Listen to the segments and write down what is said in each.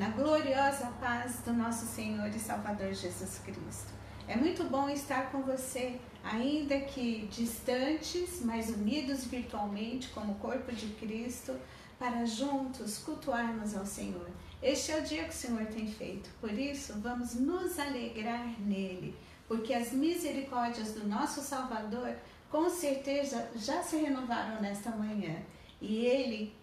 na gloriosa paz do nosso Senhor e Salvador Jesus Cristo. É muito bom estar com você, ainda que distantes, mas unidos virtualmente como corpo de Cristo, para juntos cultuarmos ao Senhor. Este é o dia que o Senhor tem feito, por isso vamos nos alegrar nele, porque as misericórdias do nosso Salvador com certeza já se renovaram nesta manhã. E ele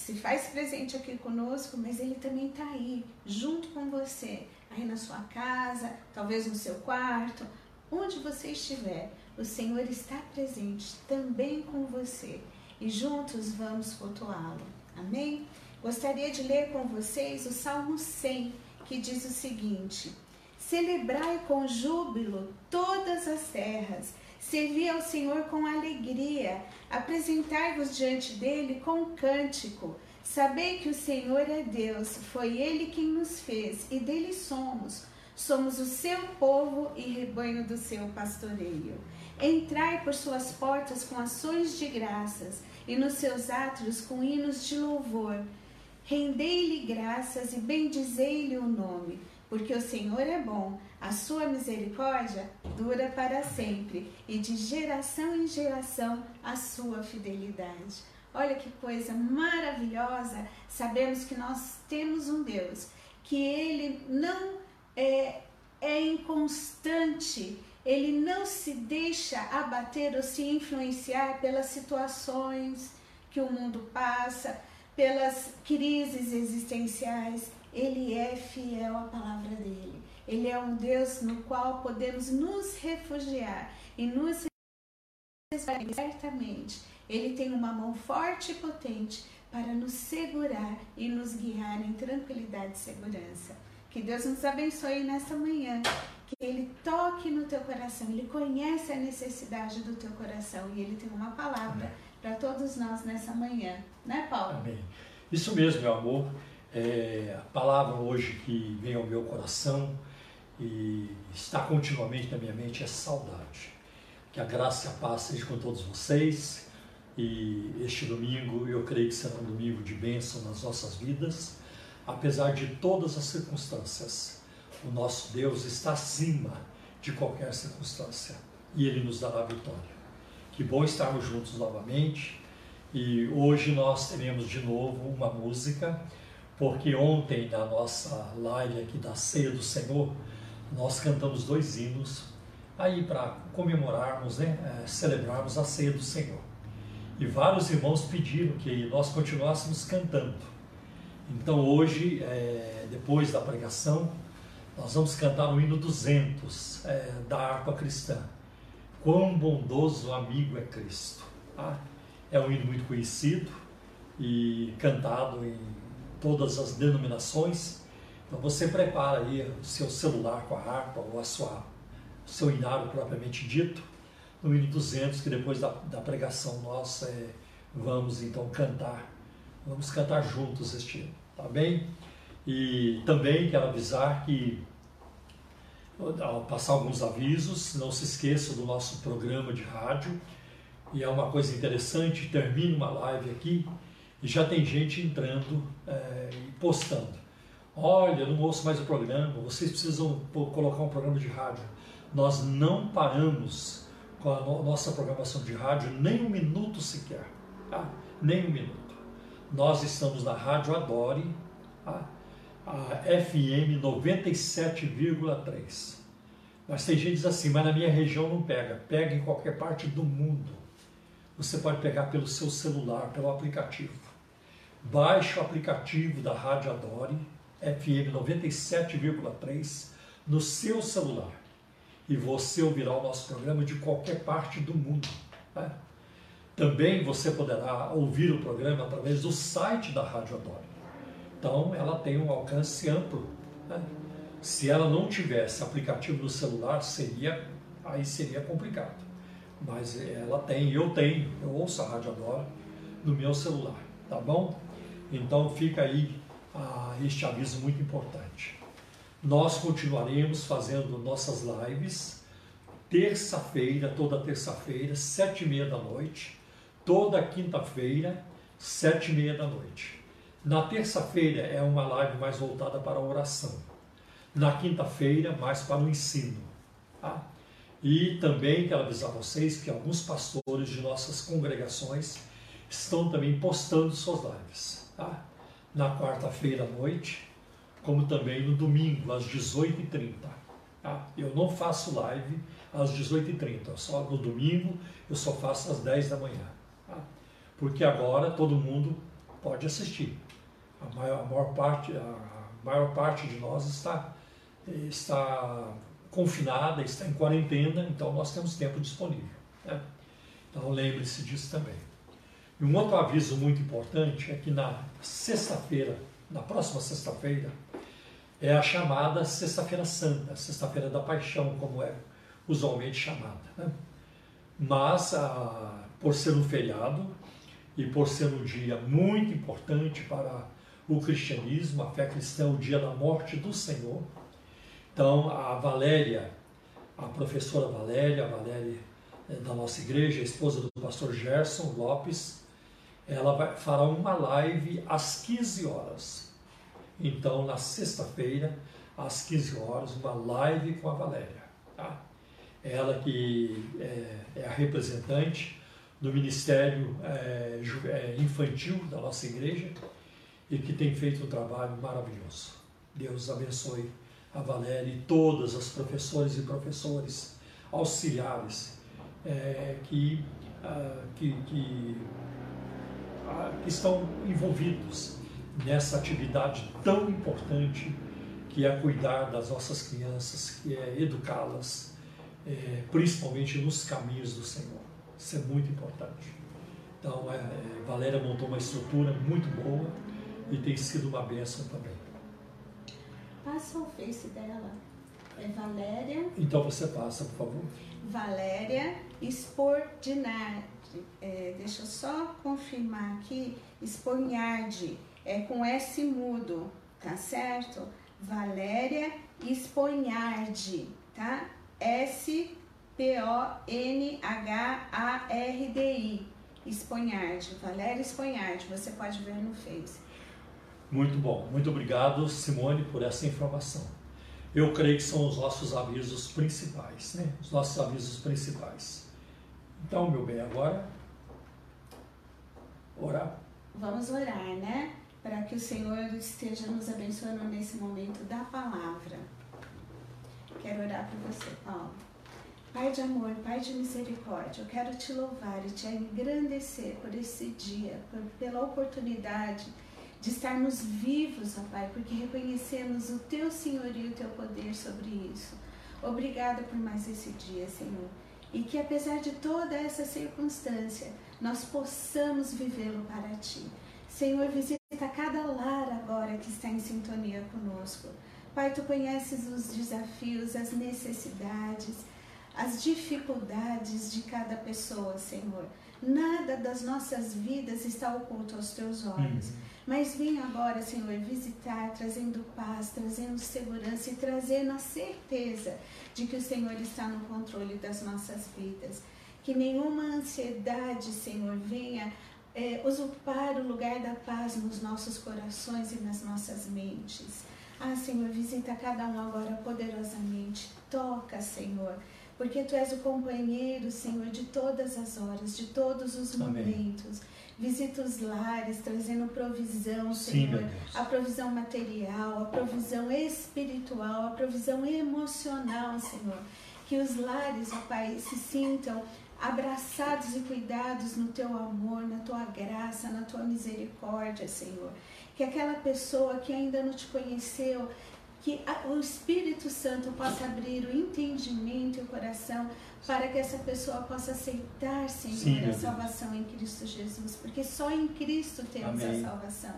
se faz presente aqui conosco, mas ele também está aí, junto com você, aí na sua casa, talvez no seu quarto, onde você estiver. O Senhor está presente também com você e juntos vamos cultuá-lo. Amém? Gostaria de ler com vocês o Salmo 100, que diz o seguinte: Celebrai com júbilo todas as terras, servi ao Senhor com alegria, apresentai-vos diante dele com cântico. Sabei que o Senhor é Deus, foi ele quem nos fez e dele somos. Somos o seu povo e rebanho do seu pastoreio. Entrai por suas portas com ações de graças e nos seus átrios com hinos de louvor. Rendei-lhe graças e bendizei-lhe o nome, porque o Senhor é bom, a sua misericórdia dura para sempre e de geração em geração a sua fidelidade. Olha que coisa maravilhosa! Sabemos que nós temos um Deus que ele não é, é inconstante, ele não se deixa abater ou se influenciar pelas situações que o mundo passa, pelas crises existenciais. Ele é fiel à palavra dele. Ele é um Deus no qual podemos nos refugiar e nos certamente. Ele tem uma mão forte e potente para nos segurar e nos guiar em tranquilidade e segurança. Que Deus nos abençoe nessa manhã. Que Ele toque no teu coração. Ele conhece a necessidade do teu coração e Ele tem uma palavra para todos nós nessa manhã. Né, Paulo? Amém. Isso mesmo, meu amor. É, a palavra hoje que vem ao meu coração e está continuamente na minha mente é saudade. Que a graça e a paz sejam com todos vocês. E este domingo eu creio que será um domingo de bênção nas nossas vidas apesar de todas as circunstâncias, o nosso Deus está acima de qualquer circunstância e Ele nos dará vitória. Que bom estarmos juntos novamente e hoje nós teremos de novo uma música, porque ontem na nossa live aqui da Ceia do Senhor, nós cantamos dois hinos aí para comemorarmos, né, é, celebrarmos a Ceia do Senhor. E vários irmãos pediram que nós continuássemos cantando. Então hoje, é, depois da pregação, nós vamos cantar o hino 200 é, da harpa cristã. Quão bondoso amigo é Cristo. Tá? É um hino muito conhecido e cantado em todas as denominações. Então você prepara aí o seu celular com a harpa ou a sua, o seu inário propriamente dito, no hino 200, que depois da, da pregação nós é, vamos então cantar. Vamos cantar juntos este hino tá bem? E também quero avisar que, ao passar alguns avisos, não se esqueça do nosso programa de rádio. E é uma coisa interessante, termina uma live aqui e já tem gente entrando é, e postando. Olha, não ouço mais o programa, vocês precisam colocar um programa de rádio. Nós não paramos com a nossa programação de rádio nem um minuto sequer, tá? nem um minuto. Nós estamos na Rádio Adore, a, a FM 97,3. Mas tem gente que diz assim, mas na minha região não pega. Pega em qualquer parte do mundo. Você pode pegar pelo seu celular, pelo aplicativo. Baixe o aplicativo da Rádio Adore, FM 97,3, no seu celular. E você ouvirá o nosso programa de qualquer parte do mundo. Né? Também você poderá ouvir o programa através do site da Rádio Adore. Então, ela tem um alcance amplo. Né? Se ela não tivesse aplicativo no celular, seria aí seria complicado. Mas ela tem, eu tenho, eu ouço a Rádio Adore no meu celular, tá bom? Então fica aí ah, este aviso muito importante. Nós continuaremos fazendo nossas lives terça-feira, toda terça-feira, sete e meia da noite, toda quinta-feira, sete e meia da noite. Na terça-feira é uma live mais voltada para a oração. Na quinta-feira, mais para o ensino. Tá? E também quero avisar vocês que alguns pastores de nossas congregações estão também postando suas lives. Tá? Na quarta-feira à noite, como também no domingo, às 18h30. Tá? Eu não faço live às 18h30, só no domingo eu só faço às 10 da manhã. Tá? Porque agora todo mundo pode assistir. A maior, a maior, parte, a maior parte de nós está, está confinada, está em quarentena, então nós temos tempo disponível. Né? Então lembre-se disso também. E um outro aviso muito importante é que na sexta-feira, na próxima sexta-feira, é a chamada Sexta-feira Santa, Sexta-feira da Paixão, como é usualmente chamada. Né? Mas, a, por ser um feriado e por ser um dia muito importante para o cristianismo, a fé cristã, o dia da morte do Senhor, então, a Valéria, a professora Valéria, a Valéria eh, da nossa igreja, a esposa do pastor Gerson Lopes, ela vai, fará uma live às 15 horas. Então, na sexta-feira, às 15 horas, uma live com a Valéria. Tá? Ela que é, é a representante do Ministério é, Infantil da nossa igreja e que tem feito um trabalho maravilhoso. Deus abençoe a Valéria e todas as professores e professores auxiliares é, que, uh, que, que, que, estão envolvidos nessa atividade tão importante que é cuidar das nossas crianças, que é educá-las, é, principalmente nos caminhos do Senhor. Isso é muito importante. Então, é, é Valéria montou uma estrutura muito boa e tem sido uma bênção também. Passa o face dela. É Valéria. Então você passa, por favor. Valéria Sportinardi. É, deixa eu só confirmar aqui. Spornardi. É com S mudo, tá certo? Valéria Esponhardi, tá? S-P-O-N-H-A-R-D-I. Esponhardi, Valéria Esponhardi, você pode ver no Face. Muito bom. Muito obrigado, Simone, por essa informação. Eu creio que são os nossos avisos principais, né? Os nossos avisos principais. Então, meu bem, agora orar. Vamos orar, né? Para que o Senhor esteja nos abençoando nesse momento da palavra. Quero orar por você, Paulo. Pai de amor, Pai de misericórdia, eu quero te louvar e te engrandecer por esse dia, por, pela oportunidade de estarmos vivos, ó Pai, porque reconhecemos o Teu senhorio e o Teu poder sobre isso. Obrigada por mais esse dia, Senhor. E que apesar de toda essa circunstância, nós possamos vivê-lo para Ti. Senhor, visita cada lar agora que está em sintonia conosco. Pai, Tu conheces os desafios, as necessidades, as dificuldades de cada pessoa, Senhor. Nada das nossas vidas está oculto aos Teus olhos. Uhum. Mas vem agora, Senhor, visitar, trazendo paz, trazendo segurança e trazendo a certeza de que o Senhor está no controle das nossas vidas. Que nenhuma ansiedade, Senhor, venha é, usurpar o lugar da paz nos nossos corações e nas nossas mentes. Ah, Senhor, visita cada um agora poderosamente. Toca, Senhor porque tu és o companheiro, Senhor, de todas as horas, de todos os momentos. Visita os lares, trazendo provisão, Senhor. Sim, a provisão material, a provisão espiritual, a provisão emocional, Senhor. Que os lares, ó Pai, se sintam abraçados e cuidados no teu amor, na tua graça, na tua misericórdia, Senhor. Que aquela pessoa que ainda não te conheceu, que o Espírito Santo possa abrir o entendimento e o coração para que essa pessoa possa aceitar, Senhor, Sim, a salvação em Cristo Jesus, porque só em Cristo temos Amém. a salvação.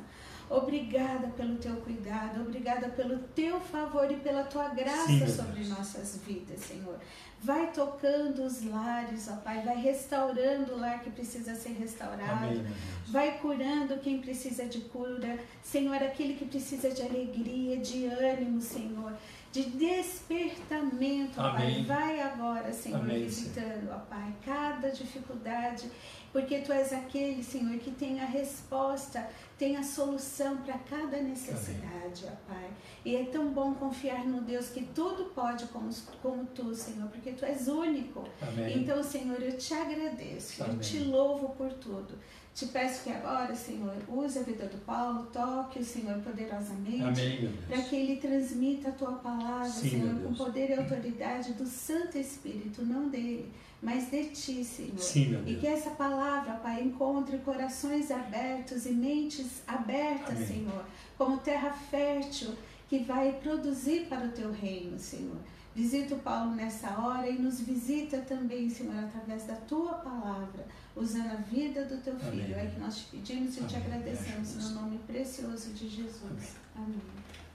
Obrigada pelo teu cuidado, obrigada pelo teu favor e pela tua graça Sim, sobre nossas vidas, Senhor. Vai tocando os lares, ó Pai, vai restaurando o lar que precisa ser restaurado, Amém, vai curando quem precisa de cura, Senhor, aquele que precisa de alegria, de ânimo, Senhor de despertamento, ó Pai. Vai agora, Senhor, Amém, visitando, ó Pai, cada dificuldade, porque Tu és aquele, Senhor, que tem a resposta, tem a solução para cada necessidade, Amém. ó Pai. E é tão bom confiar no Deus que tudo pode como, como Tu, Senhor, porque Tu és único. Amém. Então, Senhor, eu te agradeço, eu te louvo por tudo. Te peço que agora, Senhor, use a vida do Paulo, toque o Senhor poderosamente, para que ele transmita a tua palavra, Sim, Senhor, com poder e autoridade do Santo Espírito, não dele, mas de ti, Senhor. Sim, e que essa palavra, Pai, encontre corações abertos e mentes abertas, Amém. Senhor, como terra fértil que vai produzir para o teu reino, Senhor. Visita o Paulo nessa hora e nos visita também, Senhor, através da tua palavra usando a vida do teu filho. Amém. É que nós te pedimos e Amém. te agradecemos no nome precioso de Jesus. Amém.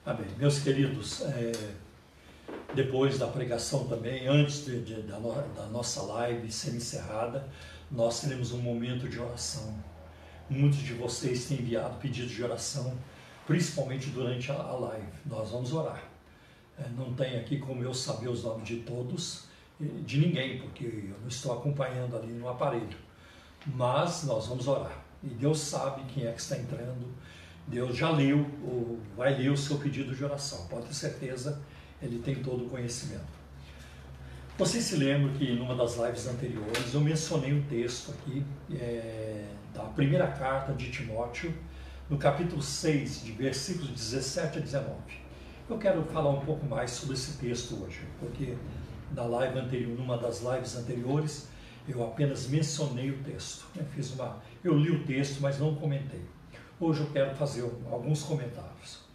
Amém. Meus queridos, é, depois da pregação também, antes de, de, da, no, da nossa live ser encerrada, nós teremos um momento de oração. Muitos de vocês têm enviado pedidos de oração, principalmente durante a, a live. Nós vamos orar. É, não tem aqui como eu saber os nomes de todos, de ninguém, porque eu não estou acompanhando ali no aparelho. Mas nós vamos orar. E Deus sabe quem é que está entrando. Deus já leu, ou vai ler o seu pedido de oração. Pode ter certeza, ele tem todo o conhecimento. Vocês se lembram que numa das lives anteriores eu mencionei um texto aqui é, da primeira carta de Timóteo, no capítulo 6, de versículos 17 a 19. Eu quero falar um pouco mais sobre esse texto hoje, porque na live anterior, numa das lives anteriores, eu apenas mencionei o texto. Né? fiz uma, eu li o texto, mas não comentei. Hoje eu quero fazer alguns comentários.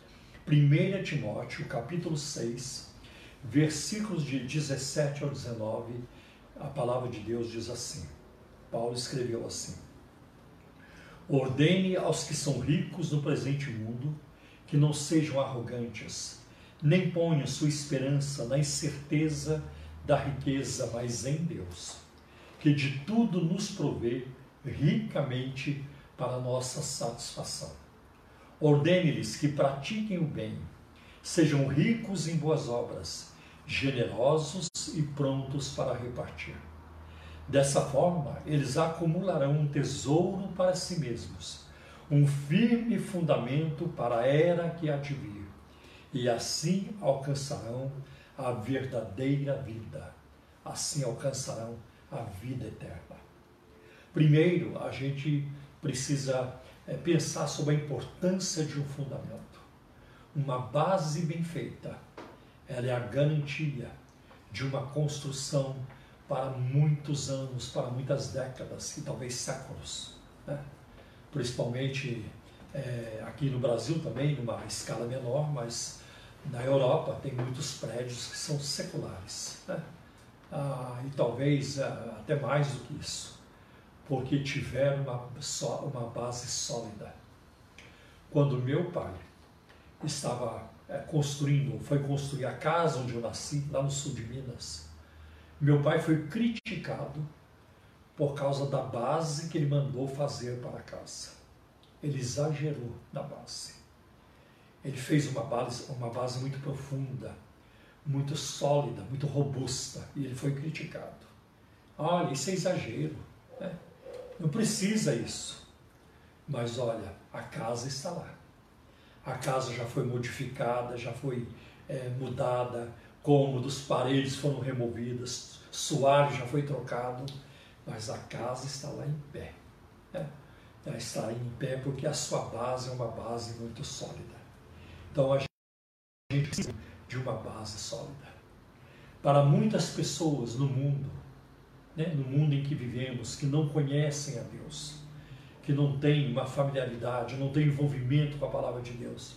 1 Timóteo, capítulo 6, versículos de 17 ao 19, a palavra de Deus diz assim. Paulo escreveu assim: Ordene aos que são ricos no presente mundo que não sejam arrogantes, nem ponham sua esperança na incerteza da riqueza, mas em Deus que de tudo nos provê ricamente para nossa satisfação. Ordene-lhes que pratiquem o bem, sejam ricos em boas obras, generosos e prontos para repartir. Dessa forma, eles acumularão um tesouro para si mesmos, um firme fundamento para a era que há de vir, e assim alcançarão a verdadeira vida. Assim alcançarão a vida eterna. Primeiro, a gente precisa é, pensar sobre a importância de um fundamento. Uma base bem feita, ela é a garantia de uma construção para muitos anos, para muitas décadas e talvez séculos. Né? Principalmente é, aqui no Brasil também, numa escala menor, mas na Europa tem muitos prédios que são seculares. Né? ah, e talvez ah, até mais do que isso, porque tiveram uma, uma base sólida. Quando meu pai estava é, construindo, foi construir a casa onde eu nasci, lá no sul de Minas, meu pai foi criticado por causa da base que ele mandou fazer para a casa. Ele exagerou na base. Ele fez uma base, uma base muito profunda muito sólida, muito robusta, e ele foi criticado. Olha, isso é exagero? Não precisa isso. Mas olha, a casa está lá. A casa já foi modificada, já foi é, mudada, cômodos, paredes foram removidas, suário já foi trocado, mas a casa está lá em pé. Né? Ela está em pé porque a sua base é uma base muito sólida. Então a gente precisa de uma base sólida. Para muitas pessoas no mundo, né, no mundo em que vivemos, que não conhecem a Deus, que não têm uma familiaridade, não têm envolvimento com a palavra de Deus,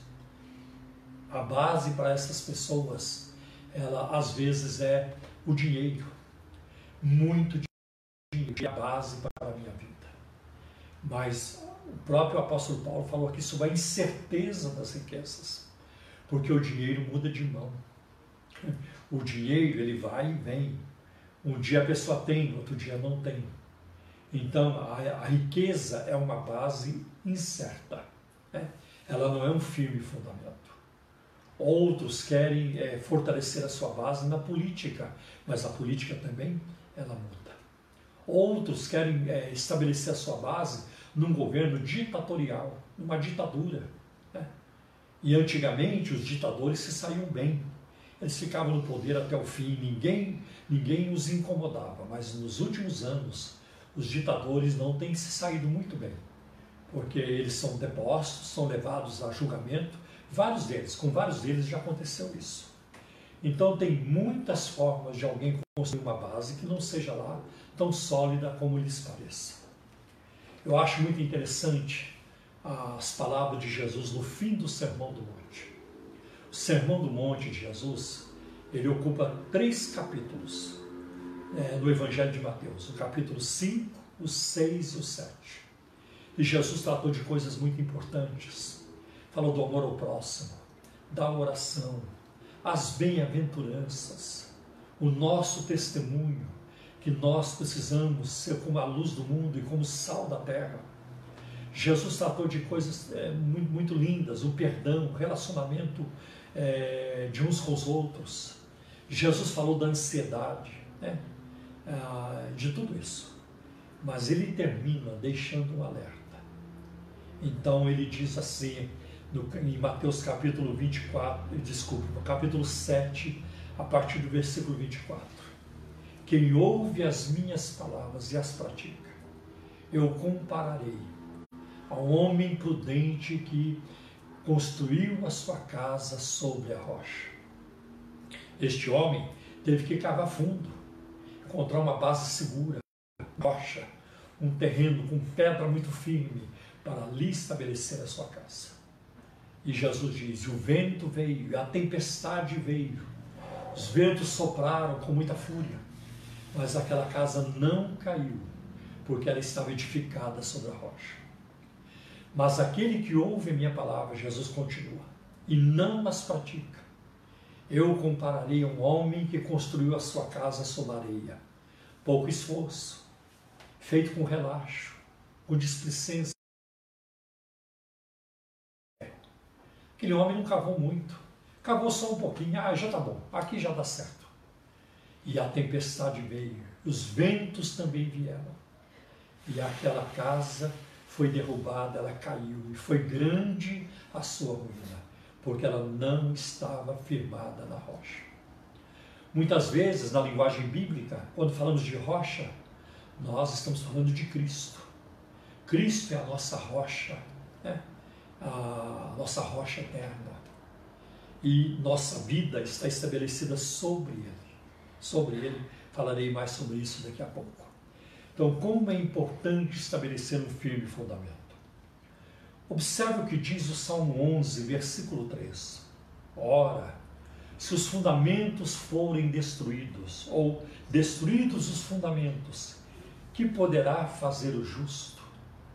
a base para essas pessoas, ela às vezes é o dinheiro, muito dinheiro, é a base para a minha vida. Mas o próprio apóstolo Paulo falou aqui sobre a incerteza das riquezas porque o dinheiro muda de mão. O dinheiro ele vai e vem. Um dia a pessoa tem, outro dia não tem. Então a, a riqueza é uma base incerta. Né? Ela não é um firme fundamento. Outros querem é, fortalecer a sua base na política, mas a política também ela muda. Outros querem é, estabelecer a sua base num governo ditatorial, numa ditadura. Né? E antigamente os ditadores se saíam bem. Eles ficavam no poder até o fim, ninguém, ninguém os incomodava. Mas nos últimos anos, os ditadores não têm se saído muito bem, porque eles são depostos, são levados a julgamento. Vários deles, com vários deles já aconteceu isso. Então tem muitas formas de alguém construir uma base que não seja lá tão sólida como lhes pareça. Eu acho muito interessante as palavras de Jesus no fim do Sermão do Monte. O Sermão do Monte de Jesus, ele ocupa três capítulos é, no Evangelho de Mateus, o capítulo 5, o 6 e o 7. E Jesus tratou de coisas muito importantes. Falou do amor ao próximo, da oração, as bem-aventuranças, o nosso testemunho, que nós precisamos ser como a luz do mundo e como sal da terra. Jesus tratou de coisas é, muito, muito, lindas, o perdão, o relacionamento é, de uns com os outros. Jesus falou da ansiedade, né? ah, de tudo isso. Mas ele termina deixando um alerta. Então ele diz assim, no, em Mateus capítulo 24, desculpa, no capítulo 7, a partir do versículo 24. Quem ouve as minhas palavras e as pratica, eu compararei ao homem prudente que construiu a sua casa sobre a rocha. Este homem teve que cavar fundo, encontrar uma base segura, rocha, um terreno com pedra muito firme para ali estabelecer a sua casa. E Jesus diz: o vento veio, a tempestade veio, os ventos sopraram com muita fúria, mas aquela casa não caiu, porque ela estava edificada sobre a rocha. Mas aquele que ouve a minha palavra, Jesus continua, e não as pratica, eu compararei a um homem que construiu a sua casa sobre areia. Pouco esforço, feito com relaxo, com displicência. Aquele homem não cavou muito, cavou só um pouquinho, ah, já tá bom, aqui já dá certo. E a tempestade veio, os ventos também vieram. E aquela casa foi derrubada, ela caiu, e foi grande a sua ruína, porque ela não estava firmada na rocha. Muitas vezes, na linguagem bíblica, quando falamos de rocha, nós estamos falando de Cristo. Cristo é a nossa rocha, né? a nossa rocha eterna. E nossa vida está estabelecida sobre Ele sobre ele. Falarei mais sobre isso daqui a pouco. Então, como é importante estabelecer um firme fundamento. Observe o que diz o Salmo 11, versículo 3. Ora, se os fundamentos forem destruídos, ou destruídos os fundamentos, que poderá fazer o justo?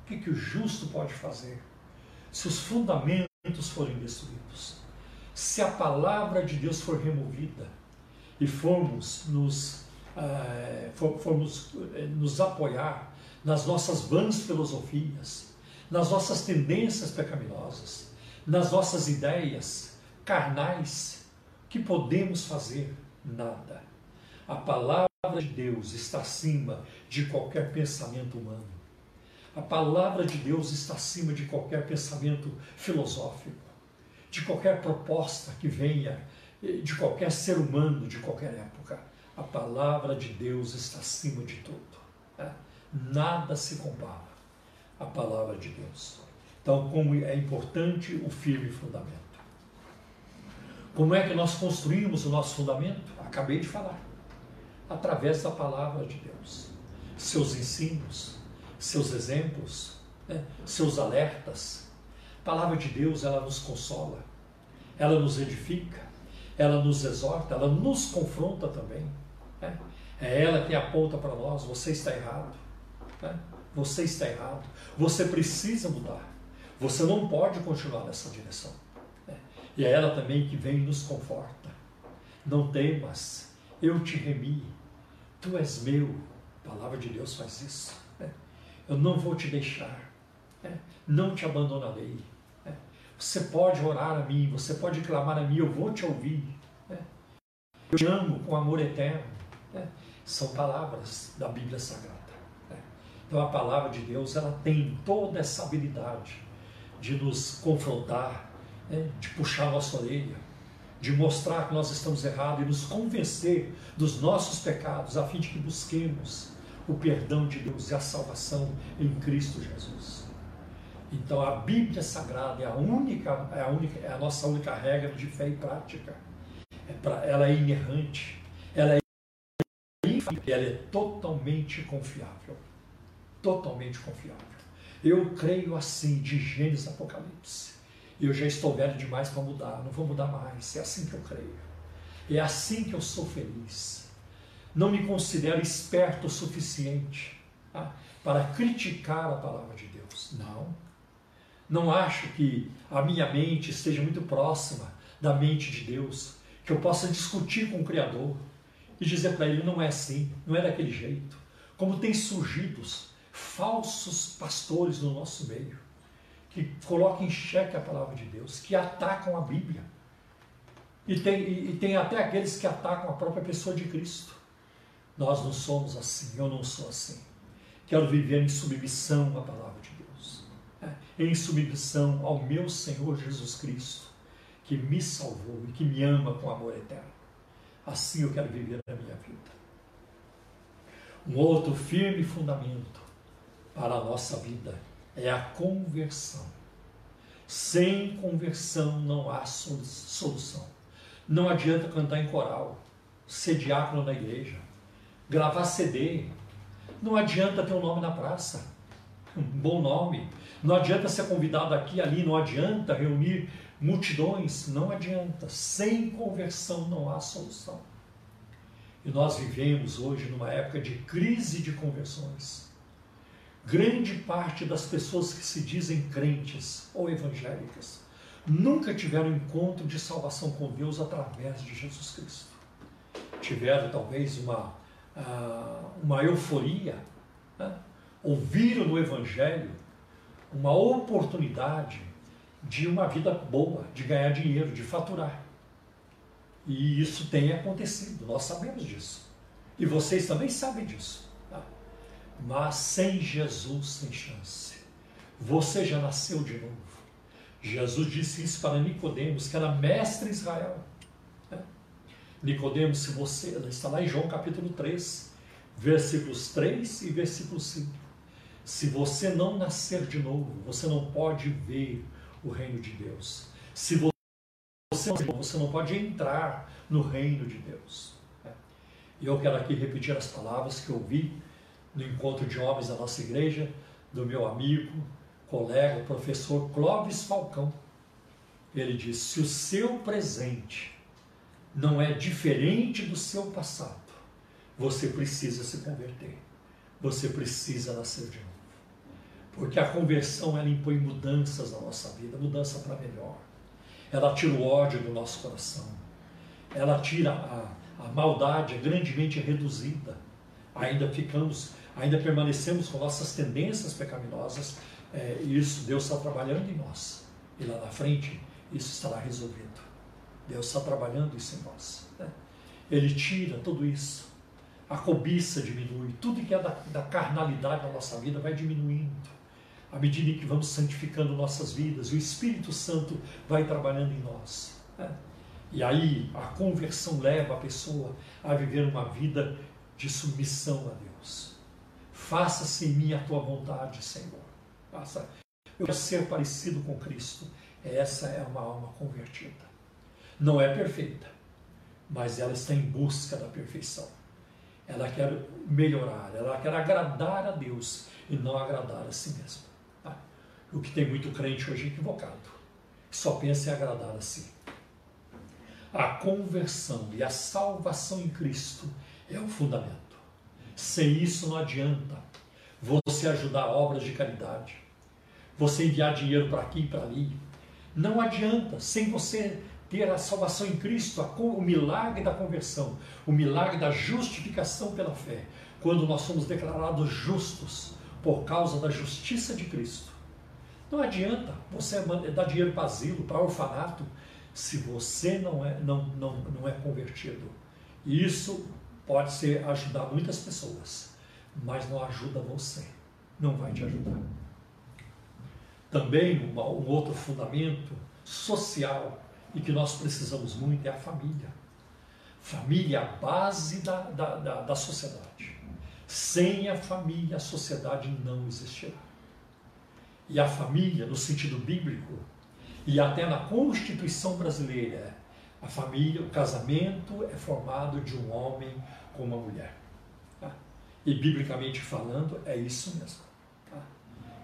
O que, que o justo pode fazer? Se os fundamentos forem destruídos, se a palavra de Deus for removida, e formos nos, uh, formos eh, nos apoiar nas nossas vãs filosofias, nas nossas tendências pecaminosas, nas nossas ideias carnais, que podemos fazer? Nada. A palavra de Deus está acima de qualquer pensamento humano. A palavra de Deus está acima de qualquer pensamento filosófico, de qualquer proposta que venha de qualquer ser humano de qualquer época. A palavra de Deus está acima de tudo. Né? Nada se compara à palavra de Deus. Então, como é importante o firme fundamento. Como é que nós construímos o nosso fundamento? Acabei de falar. Através da palavra de Deus. Seus ensinos, seus exemplos, né? seus alertas. A palavra de Deus, ela nos consola, ela nos edifica, ela nos exorta, ela nos confronta também. Né? É ela que aponta para nós: você está errado. Né? Você está errado. Você precisa mudar. Você não pode continuar nessa direção. Né? E é ela também que vem e nos conforta. Não temas, eu te remi, tu és meu. A palavra de Deus faz isso. Né? Eu não vou te deixar, né? não te abandonarei. Né? Você pode orar a mim, você pode clamar a mim, eu vou te ouvir. Né? Eu te amo com amor eterno. Né? São palavras da Bíblia Sagrada. Né? Então a palavra de Deus ela tem toda essa habilidade de nos confrontar, né? de puxar nossa orelha, de mostrar que nós estamos errados e nos convencer dos nossos pecados, a fim de que busquemos o perdão de Deus e a salvação em Cristo Jesus. Então a Bíblia Sagrada é a única, é a única, é a nossa única regra de fé e prática. É pra, ela é inerrante, ela é ela é totalmente confiável. Totalmente confiável. Eu creio assim de Gênesis Apocalipse. Eu já estou velho demais para mudar, não vou mudar mais. É assim que eu creio. É assim que eu sou feliz. Não me considero esperto o suficiente tá? para criticar a palavra de Deus. Não. Não acho que a minha mente esteja muito próxima da mente de Deus, que eu possa discutir com o Criador e dizer para ele: não é assim, não é daquele jeito. Como tem surgido falsos pastores no nosso meio, que colocam em xeque a palavra de Deus, que atacam a Bíblia. E tem, e, e tem até aqueles que atacam a própria pessoa de Cristo. Nós não somos assim, eu não sou assim. Quero viver em submissão à palavra de Deus, né? em submissão ao meu Senhor Jesus Cristo, que me salvou e que me ama com amor eterno. Assim eu quero viver a minha vida. Um outro firme fundamento para a nossa vida é a conversão. Sem conversão não há solução. Não adianta cantar em coral, ser diácono na igreja, gravar CD. Não adianta ter um nome na praça, um bom nome. Não adianta ser convidado aqui ali, não adianta reunir multidões, não adianta. Sem conversão não há solução. E nós vivemos hoje numa época de crise de conversões. Grande parte das pessoas que se dizem crentes ou evangélicas nunca tiveram encontro de salvação com Deus através de Jesus Cristo. Tiveram talvez uma uma euforia, né? ouviram no Evangelho uma oportunidade de uma vida boa, de ganhar dinheiro, de faturar. E isso tem acontecido, nós sabemos disso. E vocês também sabem disso. Tá? Mas sem Jesus, sem chance. Você já nasceu de novo. Jesus disse isso para Nicodemos, que era mestre Israel. Nicodemos, se você está lá em João capítulo 3, versículos 3 e versículo 5. Se você não nascer de novo, você não pode ver o reino de Deus. Se você, você não pode entrar no reino de Deus. E eu quero aqui repetir as palavras que eu ouvi no encontro de homens da nossa igreja, do meu amigo, colega, professor Clóvis Falcão. Ele disse: se o seu presente não é diferente do seu passado, você precisa se converter. Você precisa nascer de novo. Porque a conversão ela impõe mudanças na nossa vida, mudança para melhor. Ela tira o ódio do nosso coração. Ela tira a, a maldade é grandemente reduzida. Ainda ficamos, ainda permanecemos com nossas tendências pecaminosas. É, isso Deus está trabalhando em nós. E lá na frente isso estará resolvido. Deus está trabalhando isso em nós. Né? Ele tira tudo isso. A cobiça diminui. Tudo que é da, da carnalidade na nossa vida vai diminuindo. À medida em que vamos santificando nossas vidas, o Espírito Santo vai trabalhando em nós. Né? E aí a conversão leva a pessoa a viver uma vida de submissão a Deus. Faça-se em mim a tua vontade, Senhor. Faça. Eu quero ser parecido com Cristo. Essa é uma alma convertida não é perfeita, mas ela está em busca da perfeição. Ela quer melhorar, ela quer agradar a Deus e não agradar a si mesma. O que tem muito crente hoje equivocado, que só pensa em agradar a si. A conversão e a salvação em Cristo é o fundamento. Sem isso não adianta você ajudar obras de caridade, você enviar dinheiro para aqui e para ali. Não adianta sem você ter a salvação em Cristo, o milagre da conversão, o milagre da justificação pela fé, quando nós somos declarados justos por causa da justiça de Cristo. Não adianta você dar dinheiro para asilo, para orfanato, se você não é, não, não, não é convertido. Isso pode ser ajudar muitas pessoas, mas não ajuda você. Não vai te ajudar. Também uma, um outro fundamento social e que nós precisamos muito é a família. Família é a base da, da, da, da sociedade. Sem a família, a sociedade não existirá. E a família, no sentido bíblico, e até na Constituição brasileira, a família, o casamento é formado de um homem com uma mulher. Tá? E biblicamente falando, é isso mesmo. Tá?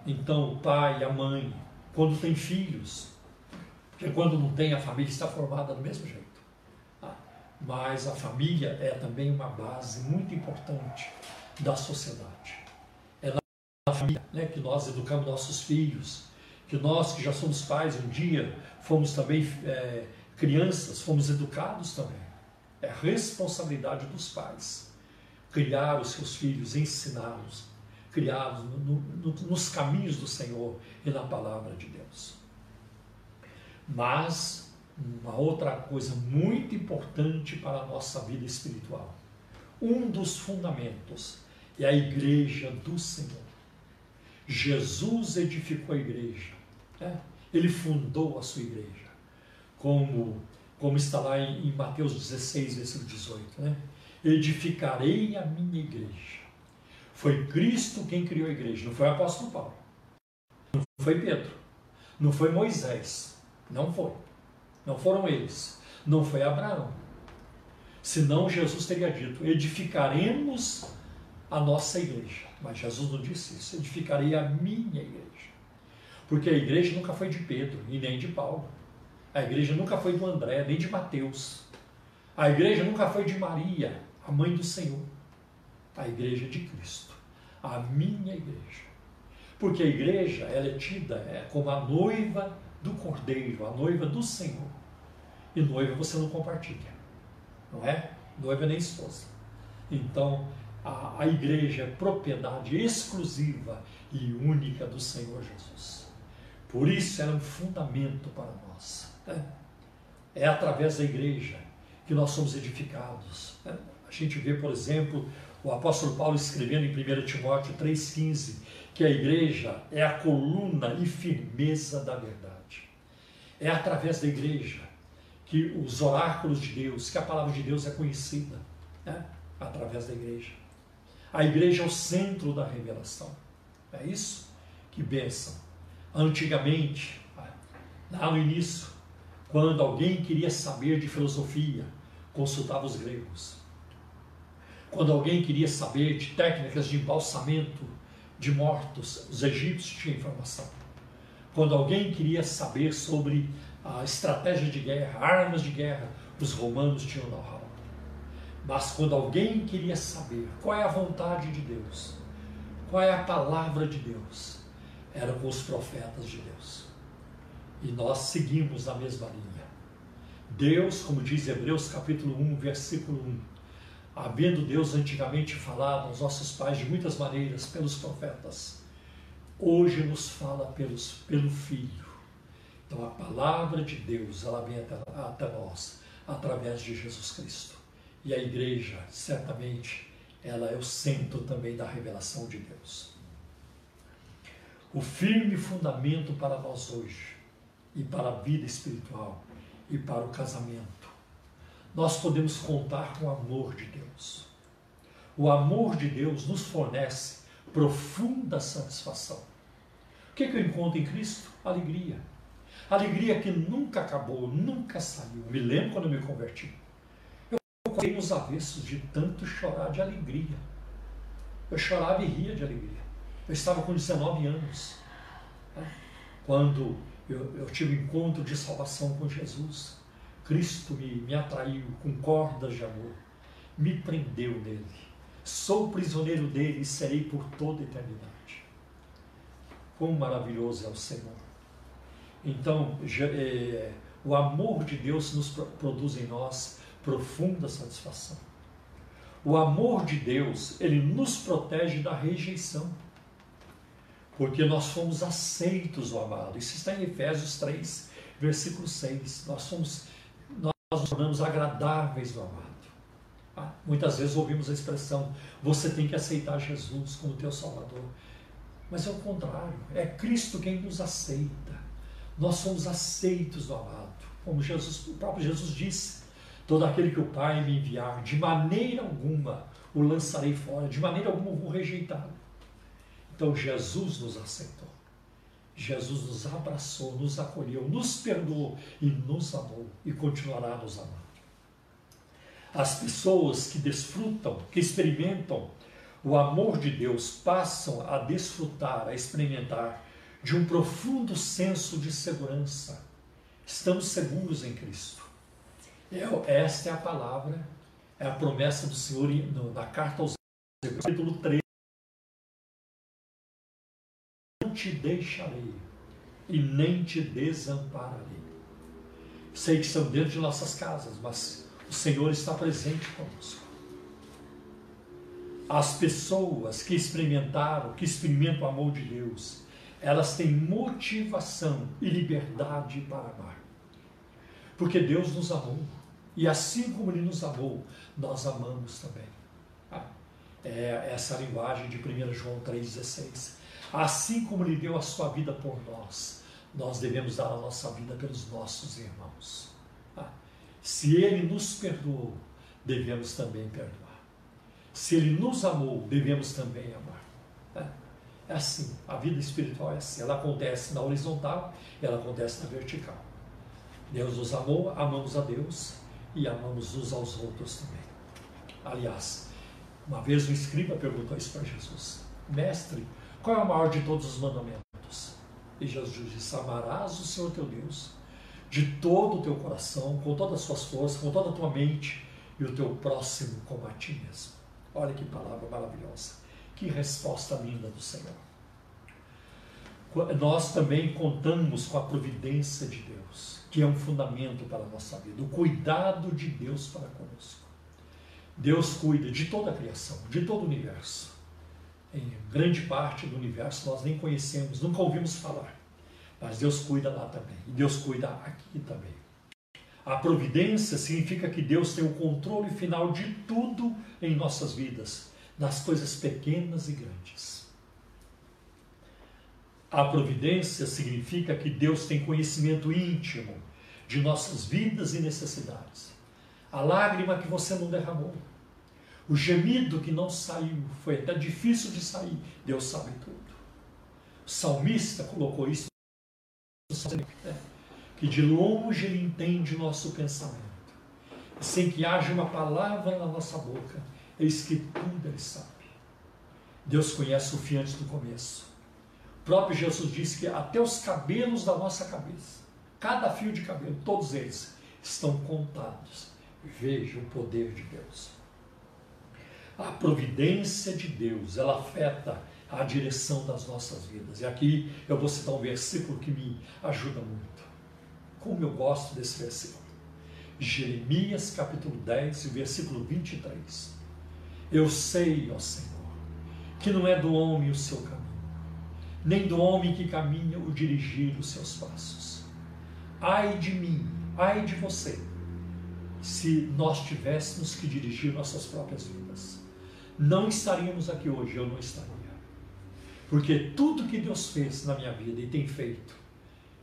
Então, o pai e a mãe, quando tem filhos, porque quando não tem, a família está formada do mesmo jeito. Tá? Mas a família é também uma base muito importante da sociedade. Na família né, que nós educamos nossos filhos, que nós que já somos pais um dia fomos também é, crianças, fomos educados também. É responsabilidade dos pais criar os seus filhos, ensiná-los, criá-los no, no, nos caminhos do Senhor e na palavra de Deus. Mas uma outra coisa muito importante para a nossa vida espiritual, um dos fundamentos é a igreja do Senhor. Jesus edificou a igreja, né? ele fundou a sua igreja, como, como está lá em, em Mateus 16, versículo 18. Né? Edificarei a minha igreja. Foi Cristo quem criou a igreja, não foi o apóstolo Paulo, não foi Pedro, não foi Moisés, não foi. Não foram eles, não foi Abraão. Senão Jesus teria dito: edificaremos a nossa igreja. Mas Jesus não disse isso, edificarei a minha igreja. Porque a igreja nunca foi de Pedro e nem de Paulo. A igreja nunca foi do André, nem de Mateus. A igreja nunca foi de Maria, a mãe do Senhor. A igreja de Cristo, a minha igreja. Porque a igreja ela é tida é, como a noiva do Cordeiro, a noiva do Senhor. E noiva você não compartilha, não é? Noiva nem esposa. Então, a, a igreja é propriedade exclusiva e única do Senhor Jesus. Por isso ela é um fundamento para nós. Né? É através da igreja que nós somos edificados. Né? A gente vê, por exemplo, o apóstolo Paulo escrevendo em 1 Timóteo 3,15 que a igreja é a coluna e firmeza da verdade. É através da igreja que os oráculos de Deus, que a palavra de Deus é conhecida, né? através da igreja. A igreja é o centro da revelação. É isso? Que bênção. Antigamente, lá no início, quando alguém queria saber de filosofia, consultava os gregos. Quando alguém queria saber de técnicas de embalsamento de mortos, os egípcios tinham informação. Quando alguém queria saber sobre a estratégia de guerra, armas de guerra, os romanos tinham know-how. Mas quando alguém queria saber qual é a vontade de Deus, qual é a palavra de Deus, era com os profetas de Deus. E nós seguimos a mesma linha. Deus, como diz Hebreus capítulo 1, versículo 1, havendo Deus antigamente falado aos nossos pais de muitas maneiras pelos profetas, hoje nos fala pelos, pelo Filho. Então a palavra de Deus, ela vem até, até nós através de Jesus Cristo. E a igreja, certamente, ela é o centro também da revelação de Deus. O firme fundamento para nós hoje e para a vida espiritual e para o casamento. Nós podemos contar com o amor de Deus. O amor de Deus nos fornece profunda satisfação. O que, é que eu encontro em Cristo? Alegria. Alegria que nunca acabou, nunca saiu. Me lembro quando eu me converti cortei nos avessos de tanto chorar de alegria. Eu chorava e ria de alegria. Eu estava com 19 anos. Né? Quando eu, eu tive um encontro de salvação com Jesus. Cristo me, me atraiu com cordas de amor. Me prendeu nele. Sou prisioneiro dele e serei por toda a eternidade. Quão maravilhoso é o Senhor. Então, é, o amor de Deus nos produz em nós profunda satisfação. O amor de Deus, ele nos protege da rejeição. porque nós fomos aceitos, o amado. Isso está em Efésios 3, versículo 6. Nós somos, nós nos tornamos agradáveis do amado. Ah, muitas vezes ouvimos a expressão: você tem que aceitar Jesus como teu Salvador. Mas é o contrário, é Cristo quem nos aceita. Nós somos aceitos do amado. Como Jesus, o próprio Jesus disse: todo aquele que o Pai me enviar, de maneira alguma o lançarei fora, de maneira alguma o vou rejeitar. Então Jesus nos aceitou. Jesus nos abraçou, nos acolheu, nos perdoou e nos amou e continuará nos amando. As pessoas que desfrutam, que experimentam o amor de Deus, passam a desfrutar, a experimentar de um profundo senso de segurança. Estamos seguros em Cristo. Esta é a palavra, é a promessa do Senhor na carta aos capítulo 3. Não te deixarei e nem te desampararei. Sei que estão dentro de nossas casas, mas o Senhor está presente conosco. As pessoas que experimentaram, que experimentam o amor de Deus, elas têm motivação e liberdade para amar. Porque Deus nos amou. E assim como Ele nos amou, nós amamos também. Ah, é essa linguagem de 1 João 3,16. Assim como Ele deu a sua vida por nós, nós devemos dar a nossa vida pelos nossos irmãos. Se Ele nos perdoou, devemos também perdoar. Se Ele nos amou, devemos também amar. É, é assim, a vida espiritual é assim. Ela acontece na horizontal, ela acontece na vertical. Deus nos amou, amamos a Deus e amamos uns aos outros também. Aliás, uma vez um escriba perguntou isso para Jesus: Mestre, qual é o maior de todos os mandamentos? E Jesus disse: Amarás o Senhor teu Deus de todo o teu coração, com todas as suas forças, com toda a tua mente e o teu próximo como a ti mesmo. Olha que palavra maravilhosa, que resposta linda do Senhor. Nós também contamos com a providência de Deus, que é um fundamento para a nossa vida, o cuidado de Deus para conosco. Deus cuida de toda a criação, de todo o universo. Em grande parte do universo nós nem conhecemos, nunca ouvimos falar. Mas Deus cuida lá também. E Deus cuida aqui também. A providência significa que Deus tem o controle final de tudo em nossas vidas, nas coisas pequenas e grandes. A providência significa que Deus tem conhecimento íntimo de nossas vidas e necessidades. A lágrima que você não derramou, o gemido que não saiu, foi até difícil de sair, Deus sabe tudo. O salmista colocou isso que de longe ele entende nosso pensamento. Sem que haja uma palavra na nossa boca, eis que tudo ele sabe. Deus conhece o fim antes do começo. Próprio Jesus disse que até os cabelos da nossa cabeça, cada fio de cabelo, todos eles estão contados. Veja o poder de Deus. A providência de Deus, ela afeta a direção das nossas vidas. E aqui eu vou citar um versículo que me ajuda muito. Como eu gosto desse versículo. Jeremias capítulo 10, versículo 23. Eu sei, ó Senhor, que não é do homem o seu caminho, nem do homem que caminha o dirigir os seus passos. Ai de mim, ai de você, se nós tivéssemos que dirigir nossas próprias vidas. Não estaríamos aqui hoje, eu não estaria. Porque tudo que Deus fez na minha vida e tem feito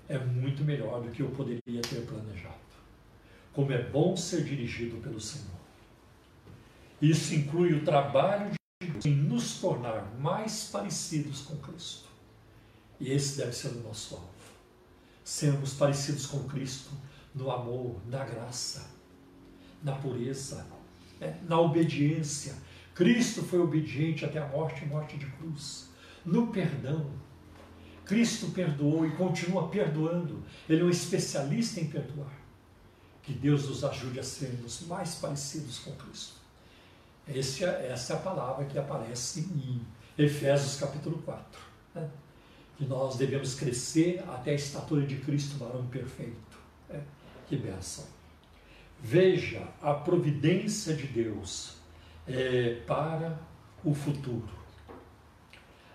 é muito melhor do que eu poderia ter planejado. Como é bom ser dirigido pelo Senhor. Isso inclui o trabalho de Deus em nos tornar mais parecidos com Cristo. E esse deve ser o nosso alvo. Sermos parecidos com Cristo no amor, na graça, na pureza, né? na obediência. Cristo foi obediente até a morte morte de cruz no perdão. Cristo perdoou e continua perdoando. Ele é um especialista em perdoar. Que Deus nos ajude a sermos mais parecidos com Cristo. É, essa é a palavra que aparece em Efésios capítulo 4. Né? Que nós devemos crescer até a estatura de Cristo, varão perfeito. Né? Que benção. Veja a providência de Deus é, para o futuro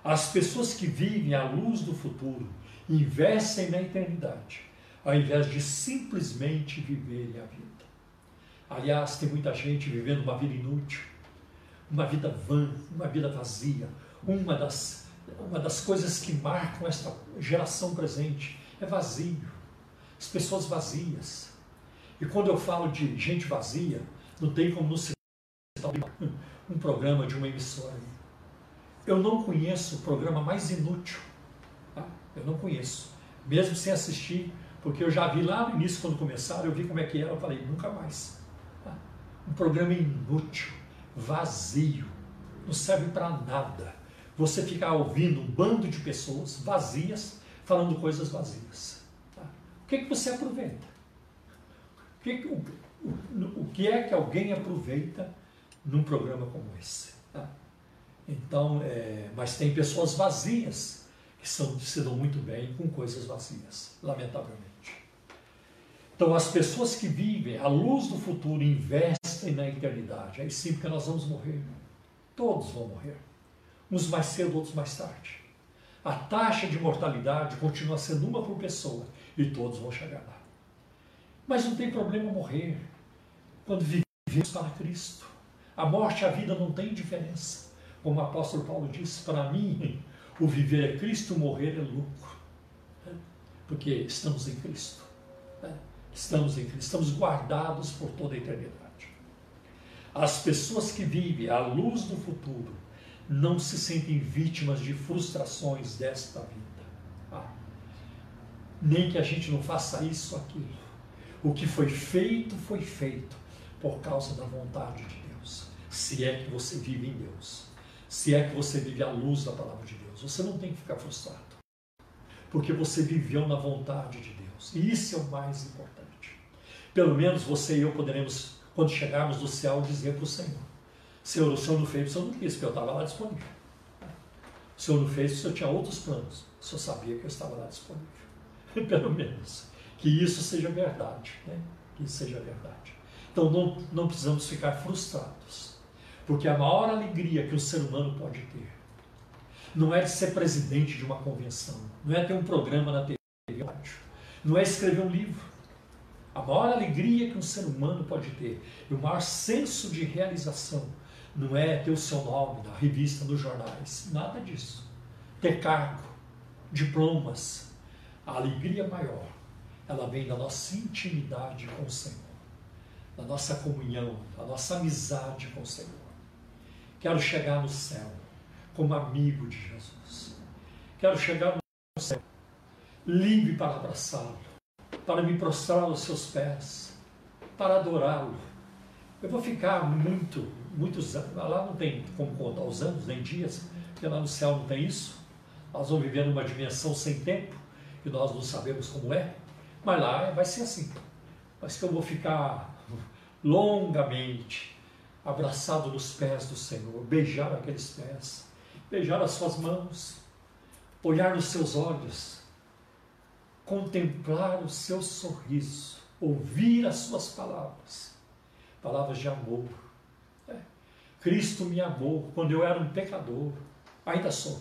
As pessoas que vivem à luz do futuro investem na eternidade, ao invés de simplesmente viverem a vida. Aliás, tem muita gente vivendo uma vida inútil, uma vida vã, uma vida vazia. Uma das, uma das coisas que marcam esta geração presente é vazio. As pessoas vazias. E quando eu falo de gente vazia, não tem como não citar um programa de uma emissora. Eu não conheço o programa mais inútil. Tá? Eu não conheço. Mesmo sem assistir, porque eu já vi lá no início, quando começaram, eu vi como é que era, eu falei, nunca mais um programa inútil, vazio, não serve para nada. Você ficar ouvindo um bando de pessoas vazias falando coisas vazias. Tá? O que, é que você aproveita? O que, o, o, o que é que alguém aproveita num programa como esse? Tá? Então, é, mas tem pessoas vazias que são, se dão muito bem com coisas vazias, lamentavelmente. Então, as pessoas que vivem à luz do futuro investem na eternidade. Aí sim, porque nós vamos morrer. Todos vão morrer. Uns mais cedo, outros mais tarde. A taxa de mortalidade continua sendo uma por pessoa e todos vão chegar lá. Mas não tem problema morrer quando vivemos para Cristo. A morte e a vida não tem diferença. Como o apóstolo Paulo disse, para mim, o viver é Cristo, o morrer é lucro. Porque estamos em Cristo. Estamos em Cristo, estamos guardados por toda a eternidade. As pessoas que vivem à luz do futuro não se sentem vítimas de frustrações desta vida. Ah, nem que a gente não faça isso ou aquilo. O que foi feito, foi feito por causa da vontade de Deus. Se é que você vive em Deus. Se é que você vive à luz da palavra de Deus. Você não tem que ficar frustrado. Porque você viveu na vontade de Deus. E isso é o mais importante. Pelo menos você e eu poderemos, quando chegarmos do céu, dizer para o Senhor: Senhor, o Senhor não fez, Senhor não quis, porque eu estava lá disponível. O Senhor não fez, Senhor tinha outros planos. O Senhor sabia que eu estava lá disponível. Pelo menos. Que isso seja verdade. Né? Que isso seja verdade. Então não, não precisamos ficar frustrados. Porque a maior alegria que o ser humano pode ter não é de ser presidente de uma convenção, não é ter um programa na TV, não é escrever um livro, a maior alegria que um ser humano pode ter e o maior senso de realização não é ter o seu nome na revista, nos jornais, nada disso. Ter cargo, diplomas. A alegria maior, ela vem da nossa intimidade com o Senhor, da nossa comunhão, da nossa amizade com o Senhor. Quero chegar no céu como amigo de Jesus. Quero chegar no céu livre para abraçá-lo para me prostrar aos seus pés, para adorá-lo. Eu vou ficar muito, muitos anos, lá não tem como contar os anos, nem dias, porque lá no céu não tem isso. Nós vamos viver numa dimensão sem tempo, que nós não sabemos como é, mas lá vai ser assim. Mas que eu vou ficar longamente abraçado nos pés do Senhor, beijar aqueles pés, beijar as suas mãos, olhar nos seus olhos, contemplar o seu sorriso, ouvir as suas palavras, palavras de amor. Cristo me amou quando eu era um pecador, ainda sou,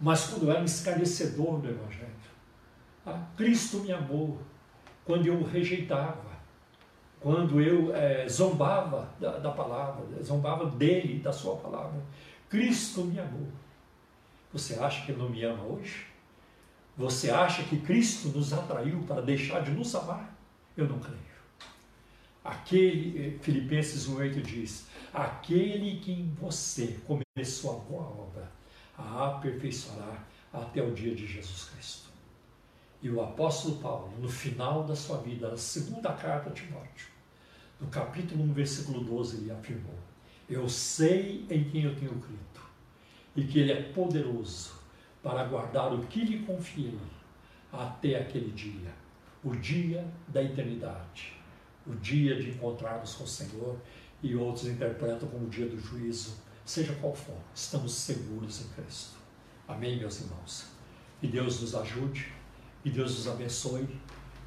mas quando eu era um esclarecedor do Evangelho. Ah, Cristo me amou quando eu o rejeitava, quando eu é, zombava da, da palavra, zombava dele, da sua palavra. Cristo me amou. Você acha que ele não me ama hoje? Você acha que Cristo nos atraiu para deixar de nos amar? Eu não creio. Aquele, eh, Filipenses 1,8 diz: Aquele que em você começou a boa obra, a aperfeiçoará até o dia de Jesus Cristo. E o apóstolo Paulo, no final da sua vida, na segunda carta a Timóteo, no capítulo 1, versículo 12, ele afirmou: Eu sei em quem eu tenho crido, e que ele é poderoso para guardar o que lhe confiei até aquele dia, o dia da eternidade, o dia de encontrarmos com o Senhor, e outros interpretam como o dia do juízo, seja qual for, estamos seguros em Cristo. Amém, meus irmãos? Que Deus nos ajude, que Deus nos abençoe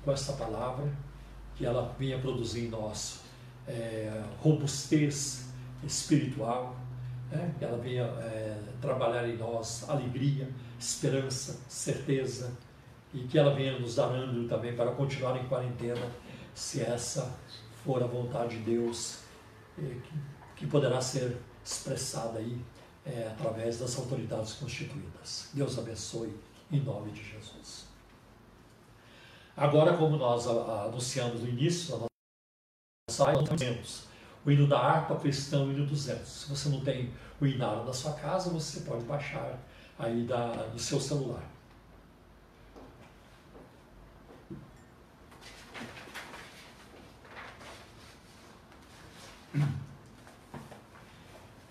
com esta palavra, que ela venha produzir em nós é, robustez espiritual, né? que ela venha é, trabalhar em nós alegria, esperança, certeza, e que ela venha nos dar ânimo também para continuar em quarentena, se essa for a vontade de Deus, que, que poderá ser expressada aí é, através das autoridades constituídas. Deus abençoe em nome de Jesus. Agora, como nós anunciamos no início, nós temos o hino da harpa cristã, o hino 200. Se você não tem o inário na sua casa, você pode baixar aí da, do seu celular.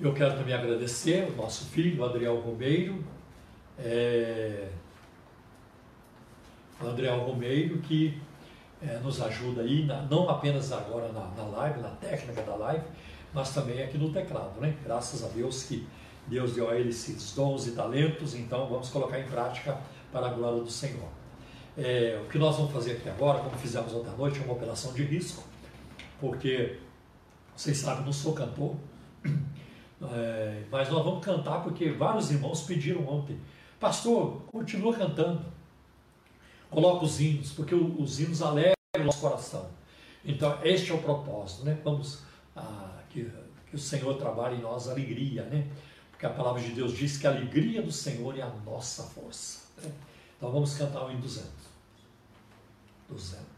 Eu quero também agradecer o nosso filho, Adriel Romeiro, é, Adriel Romeiro, que é, nos ajuda aí, na, não apenas agora na, na, live, na técnica da live, mas também aqui no teclado, né? Graças a Deus que Deus deu a ele esses dons e talentos, então vamos colocar em prática para a glória do Senhor. É, o que nós vamos fazer aqui agora, como fizemos ontem à noite, é uma operação de risco, porque vocês sabem, não sou cantor, é, mas nós vamos cantar porque vários irmãos pediram ontem, pastor, continua cantando, coloca os hinos, porque os hinos alegram o nosso coração. Então, este é o propósito, né? Vamos ah, que, que o Senhor trabalhe em nós alegria, né? Porque a palavra de Deus diz que a alegria do Senhor é a nossa força. Né? Então vamos cantar o hino 200. 200.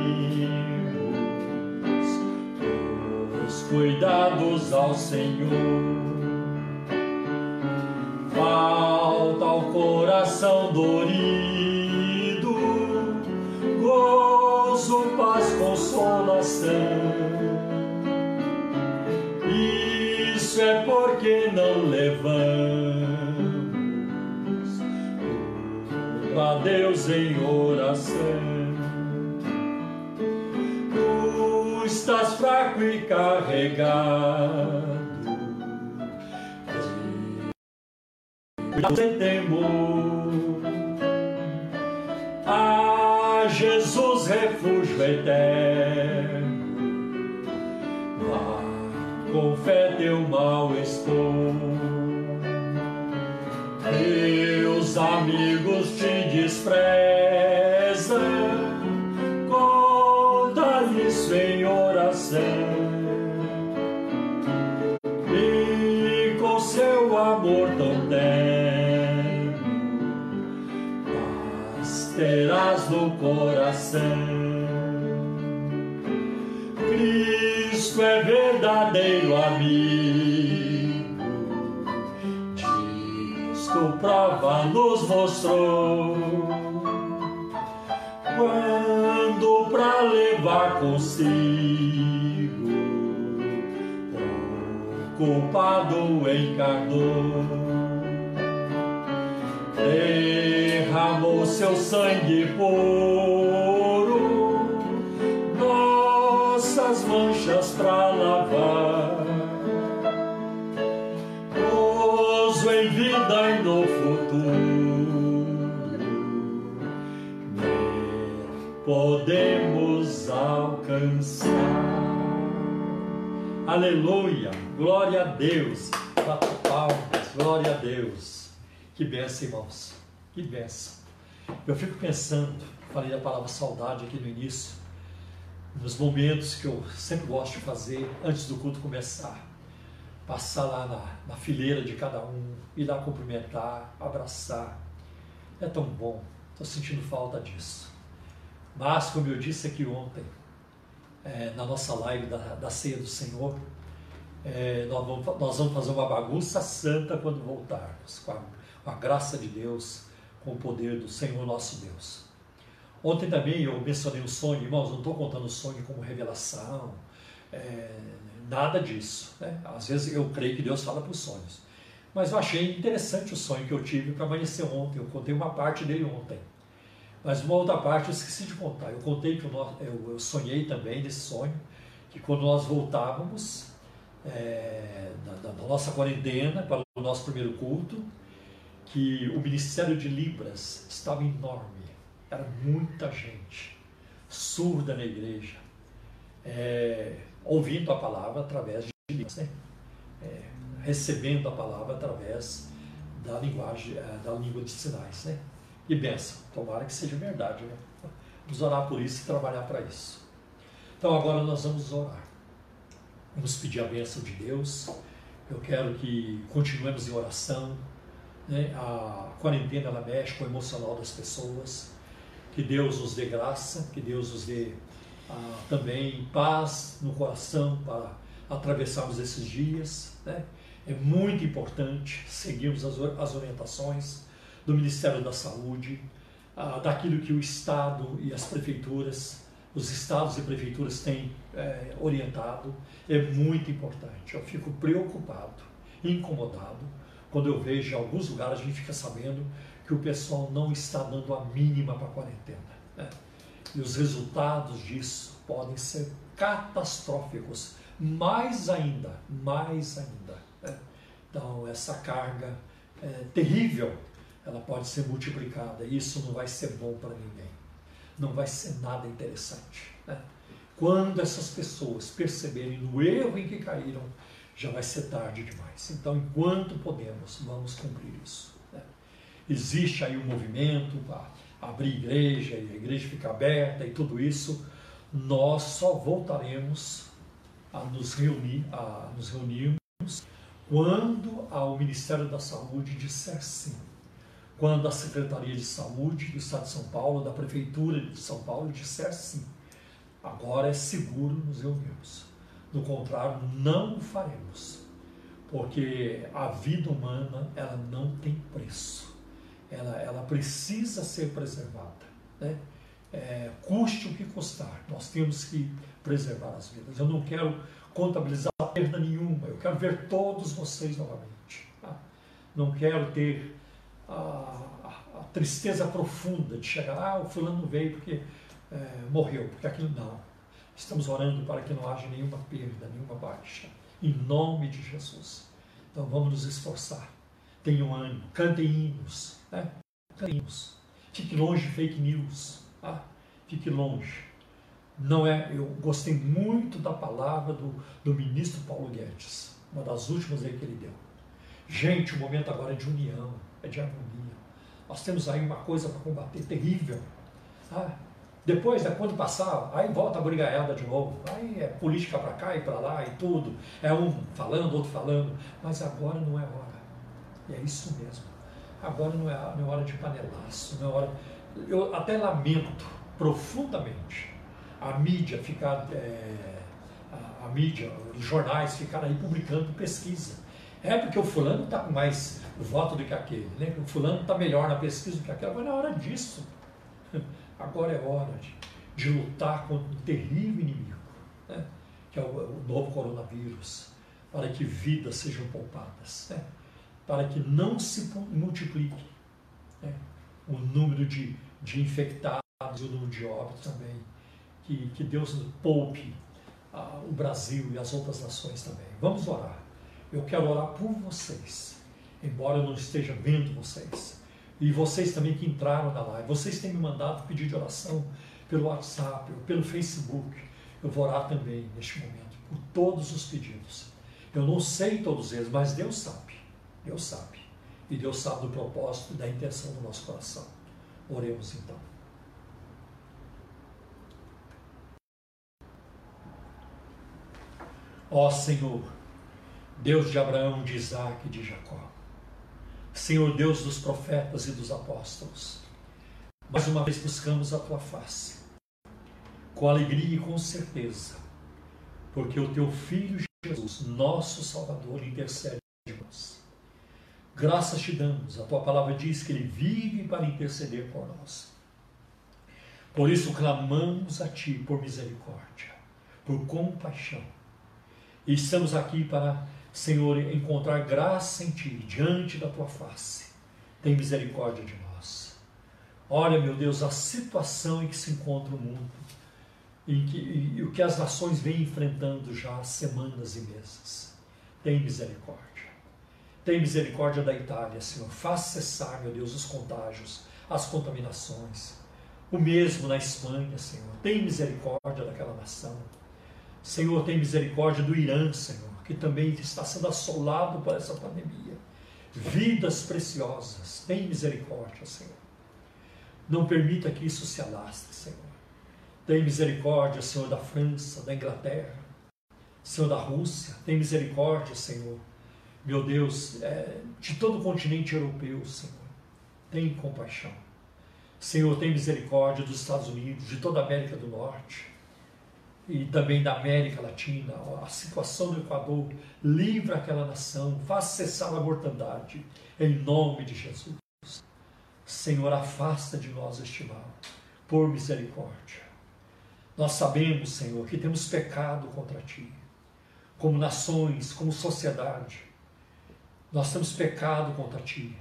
Senhor. Cristo é verdadeiro amigo, disto prova nos mostrou. Quando pra levar consigo o culpado encarnou, derramou seu sangue puro, podemos alcançar. Aleluia, glória a Deus. Bata palmas, glória a Deus. Que benção, irmãos, que benção. Eu fico pensando, falei a palavra saudade aqui no início, nos momentos que eu sempre gosto de fazer antes do culto começar. Passar lá na, na fileira de cada um, ir lá cumprimentar, abraçar. É tão bom, estou sentindo falta disso. Mas, como eu disse aqui ontem, é, na nossa live da, da Ceia do Senhor, é, nós, vamos, nós, vamos, fazer uma bagunça santa quando voltarmos, com a, com a graça de Deus, com o poder do Senhor nosso Deus. Ontem também eu mencionei o sonho, irmãos, não estou contando o sonho como revelação, é, nada disso. Né? Às vezes eu creio que Deus fala os sonhos. Mas eu achei interessante o sonho que eu tive para amanhecer ontem. Eu contei uma parte dele ontem. Mas uma outra parte eu esqueci de contar. Eu contei que eu, sonhei também nesse sonho, que quando nós voltávamos é, da, da, nossa quarentena para o nosso primeiro culto, que o Ministério de Libras estava enorme. Era muita gente, surda na igreja, é, ouvindo a palavra através de Libras, né? É, recebendo a palavra através da linguagem, é, da língua de sinais, né? E benção, tomara que seja verdade, né? Vamos orar por isso e trabalhar para isso. Então agora nós vamos orar. Vamos pedir a bênção de Deus. Eu quero que continuemos em oração. Né? A quarentena ela mexe com o emocional das pessoas. Que Deus nos dê graça, que Deus nos dê ah, também paz no coração para atravessarmos esses dias. Né? É muito importante seguirmos as, as orientações do Ministério da Saúde, ah, daquilo que o Estado e as prefeituras, os estados e prefeituras têm é, orientado, é muito importante. Eu fico preocupado, incomodado, quando eu vejo em alguns lugares a gente fica sabendo que o pessoal não está dando a mínima para a quarentena. Né? E os resultados disso podem ser catastróficos, mais ainda, mais ainda. Né? Então, essa carga é, terrível, ela pode ser multiplicada. E isso não vai ser bom para ninguém. Não vai ser nada interessante. Né? Quando essas pessoas perceberem no erro em que caíram, já vai ser tarde demais. Então, enquanto podemos, vamos cumprir isso. Né? Existe aí um movimento para abrir igreja e a igreja ficar aberta e tudo isso. Nós só voltaremos a nos reunir, a nos reunirmos quando o Ministério da Saúde disser sim. Quando a Secretaria de Saúde do Estado de São Paulo, da Prefeitura de São Paulo disser sim. Agora é seguro nos reunirmos. Do contrário, não o faremos. Porque a vida humana, ela não tem preço. Ela, ela precisa ser preservada. Né? É, custe o que custar, nós temos que preservar as vidas. Eu não quero contabilizar perda nenhuma, eu quero ver todos vocês novamente. Tá? Não quero ter a, tristeza profunda de chegar, ah, o fulano veio porque é, morreu, porque aquilo não. Estamos orando para que não haja nenhuma perda, nenhuma baixa, em nome de Jesus. Então vamos nos esforçar. Tenham ânimo, cantem hinos, né? cantem hinos. Fique longe de fake news, tá? fique longe. Não é, eu gostei muito da palavra do, do ministro Paulo Guedes, uma das últimas aí que ele deu. Gente, o momento agora é de união, é de harmonia. Nós temos aí uma coisa para combater terrível. Tá? Depois, né, quando passar, aí volta a brigaiada de novo. Aí é política para cá e para lá e tudo. É um falando, outro falando. Mas agora não é hora. E é isso mesmo. Agora não é, não é hora de panelaço, não é hora. Eu até lamento profundamente a mídia ficar. É, a, a, mídia, os jornais ficaram aí publicando pesquisa. É porque o fulano está com mais voto do que aquele, né? O fulano está melhor na pesquisa do que aquele. Agora é hora disso. Agora é hora de, de lutar contra um terrível inimigo, né? que é o, o, novo coronavírus, para que vidas sejam poupadas, né? para que não se multiplique né? o número de, de infectados e o número de óbitos também. Que, que Deus poupe ah, o Brasil e as outras nações também. Vamos orar. Eu quero orar por vocês, embora eu não esteja vendo vocês e vocês também que entraram na live, vocês têm me mandado pedir de oração pelo WhatsApp, pelo Facebook. Eu vou orar também neste momento por todos os pedidos. Eu não sei todos eles, mas Deus sabe. Deus sabe. E Deus sabe do propósito e da intenção do nosso coração. Oremos então. Ó Senhor, Deus de Abraão, de Isaac e de Jacó Senhor Deus dos profetas e dos apóstolos, mais uma vez buscamos a tua face, com alegria e com certeza, porque o teu Filho Jesus, nosso Salvador, intercede por nós. Graças te damos, a tua palavra diz que ele vive para interceder por nós. Por isso clamamos a Ti por misericórdia, por compaixão. E estamos aqui para, Senhor, encontrar graça em Ti, diante da Tua face. Tem misericórdia de nós. Olha, meu Deus, a situação em que se encontra o mundo, em que, e o que as nações vêm enfrentando já há semanas e meses. Tem misericórdia. Tem misericórdia da Itália, Senhor. Faça cessar, meu Deus, os contágios, as contaminações. O mesmo na Espanha, Senhor. Tem misericórdia daquela nação. Senhor, tem misericórdia do Irã, Senhor, que também está sendo assolado por essa pandemia. Vidas preciosas. Tem misericórdia, Senhor. Não permita que isso se alastre, Senhor. Tem misericórdia, Senhor, da França, da Inglaterra, Senhor, da Rússia. Tem misericórdia, Senhor, meu Deus, é, de todo o continente europeu, Senhor. Tem compaixão. Senhor, tem misericórdia dos Estados Unidos, de toda a América do Norte e também da América Latina, a situação do Equador, livra aquela nação, faz cessar a mortandade, em nome de Jesus. Senhor, afasta de nós este mal, por misericórdia. Nós sabemos, Senhor, que temos pecado contra Ti, como nações, como sociedade. Nós temos pecado contra Ti.